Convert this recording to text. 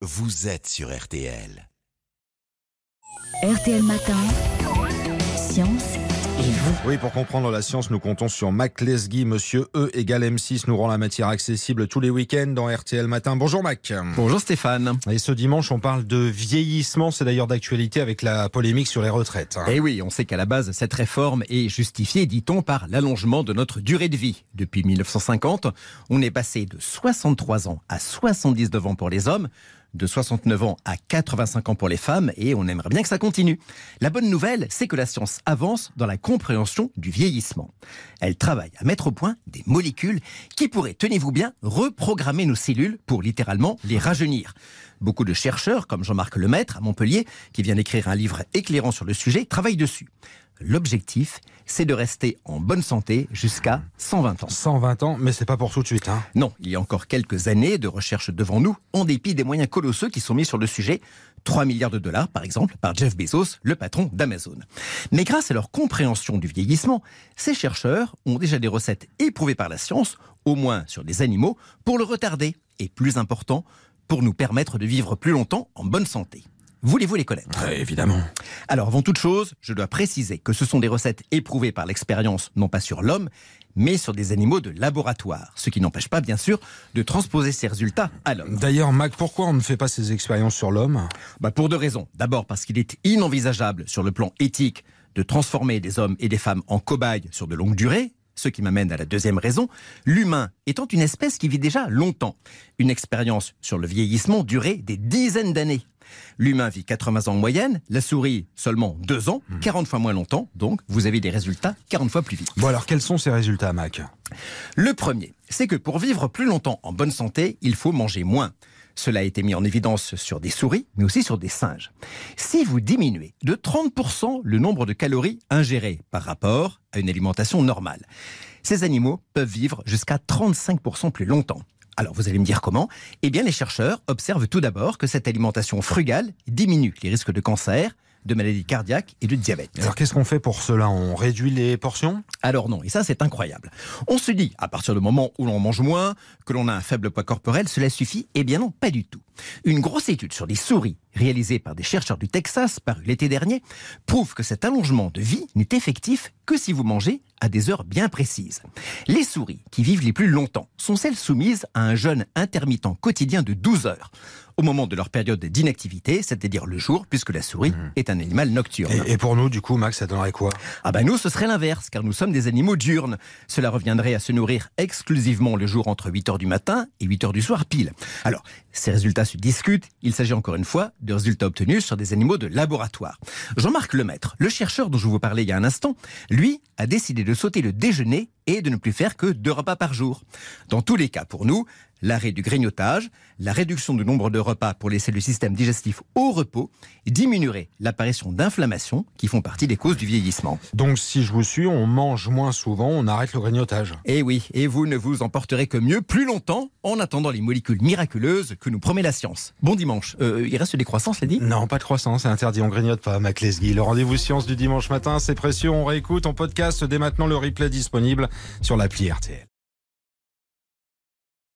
vous êtes sur RTL. RTL Matin, Science et vous. Oui, pour comprendre la science, nous comptons sur Mac Lesguy, monsieur E égale M6, nous rend la matière accessible tous les week-ends dans RTL Matin. Bonjour Mac. Bonjour Stéphane. Et ce dimanche, on parle de vieillissement, c'est d'ailleurs d'actualité avec la polémique sur les retraites. Eh oui, on sait qu'à la base, cette réforme est justifiée, dit-on, par l'allongement de notre durée de vie. Depuis 1950, on est passé de 63 ans à 79 ans pour les hommes, de 69 ans à 85 ans pour les femmes, et on aimerait bien que ça continue. La bonne nouvelle, c'est que la science avance dans la compréhension du vieillissement. Elle travaille à mettre au point des molécules qui pourraient, tenez-vous bien, reprogrammer nos cellules pour littéralement les rajeunir. Beaucoup de chercheurs, comme Jean-Marc Lemaître à Montpellier, qui vient d'écrire un livre éclairant sur le sujet, travaillent dessus. L'objectif, c'est de rester en bonne santé jusqu'à 120 ans. 120 ans, mais c'est pas pour tout de suite. Hein. Non, il y a encore quelques années de recherche devant nous, en dépit des moyens colossaux qui sont mis sur le sujet. 3 milliards de dollars, par exemple, par Jeff Bezos, le patron d'Amazon. Mais grâce à leur compréhension du vieillissement, ces chercheurs ont déjà des recettes éprouvées par la science, au moins sur des animaux, pour le retarder. Et plus important, pour nous permettre de vivre plus longtemps en bonne santé. Voulez-vous les connaître? Ouais, évidemment. alors, avant toute chose, je dois préciser que ce sont des recettes éprouvées par l'expérience, non pas sur l'homme, mais sur des animaux de laboratoire. Ce qui n'empêche pas, bien sûr, de transposer ces résultats à l'homme. D'ailleurs, Mac, pourquoi on ne fait pas ces expériences sur l'homme? Bah, pour deux raisons. D'abord, parce qu'il est inenvisageable sur le plan éthique de transformer des hommes et des femmes en cobayes sur de longues durées. Ce qui m'amène à la deuxième raison, l'humain étant une espèce qui vit déjà longtemps. Une expérience sur le vieillissement durait des dizaines d'années. L'humain vit 80 ans en moyenne, la souris seulement 2 ans, 40 fois moins longtemps, donc vous avez des résultats 40 fois plus vite. Bon alors, quels sont ces résultats, Mac? Le premier, c'est que pour vivre plus longtemps en bonne santé, il faut manger moins. Cela a été mis en évidence sur des souris, mais aussi sur des singes. Si vous diminuez de 30% le nombre de calories ingérées par rapport à une alimentation normale, ces animaux peuvent vivre jusqu'à 35% plus longtemps. Alors vous allez me dire comment? Eh bien les chercheurs observent tout d'abord que cette alimentation frugale diminue les risques de cancer, de maladies cardiaques et de diabète. Alors, qu'est-ce qu'on fait pour cela? On réduit les portions? Alors non, et ça c'est incroyable. On se dit, à partir du moment où l'on mange moins, que l'on a un faible poids corporel, cela suffit? Eh bien non, pas du tout. Une grosse étude sur des souris, réalisée par des chercheurs du Texas, parue l'été dernier, prouve que cet allongement de vie n'est effectif que si vous mangez à des heures bien précises. Les souris qui vivent les plus longtemps sont celles soumises à un jeûne intermittent quotidien de 12 heures au moment de leur période d'inactivité, c'est-à-dire le jour, puisque la souris est un animal nocturne. et, et pour nous, du coup, Mac, ça donnerait quoi? Ah ben nous, ce serait l'inverse, car nous sommes des animaux diurnes. Cela reviendrait à se nourrir exclusivement le jour entre 8h du matin et 8h du soir pile. Alors, ces résultats se discutent. Il s'agit encore une fois de résultats obtenus sur des animaux de laboratoire. Jean-Marc Lemaître, le chercheur dont je vous parlais il y a un instant, lui a décidé de sauter le déjeuner et de ne plus faire que deux repas par jour. Dans tous les cas, pour nous, l'arrêt du grignotage, la réduction du nombre de repas pour laisser le système digestif au repos diminuerait l'apparition d'inflammations qui font partie des causes du vieillissement. Donc, si je vous suis, on mange moins souvent, on arrête le grignotage. Et oui, et vous ne vous en porterez que mieux plus longtemps en attendant les molécules miraculeuses que nous promet la science. Bon dimanche. Euh, il reste des croissances, l'a dit Non, pas de croissance, c'est interdit, on grignote pas, Mac Lesguy. Le rendez-vous science du dimanche matin, c'est précieux, on réécoute, on podcast dès maintenant le replay disponible sur l'appli RTL.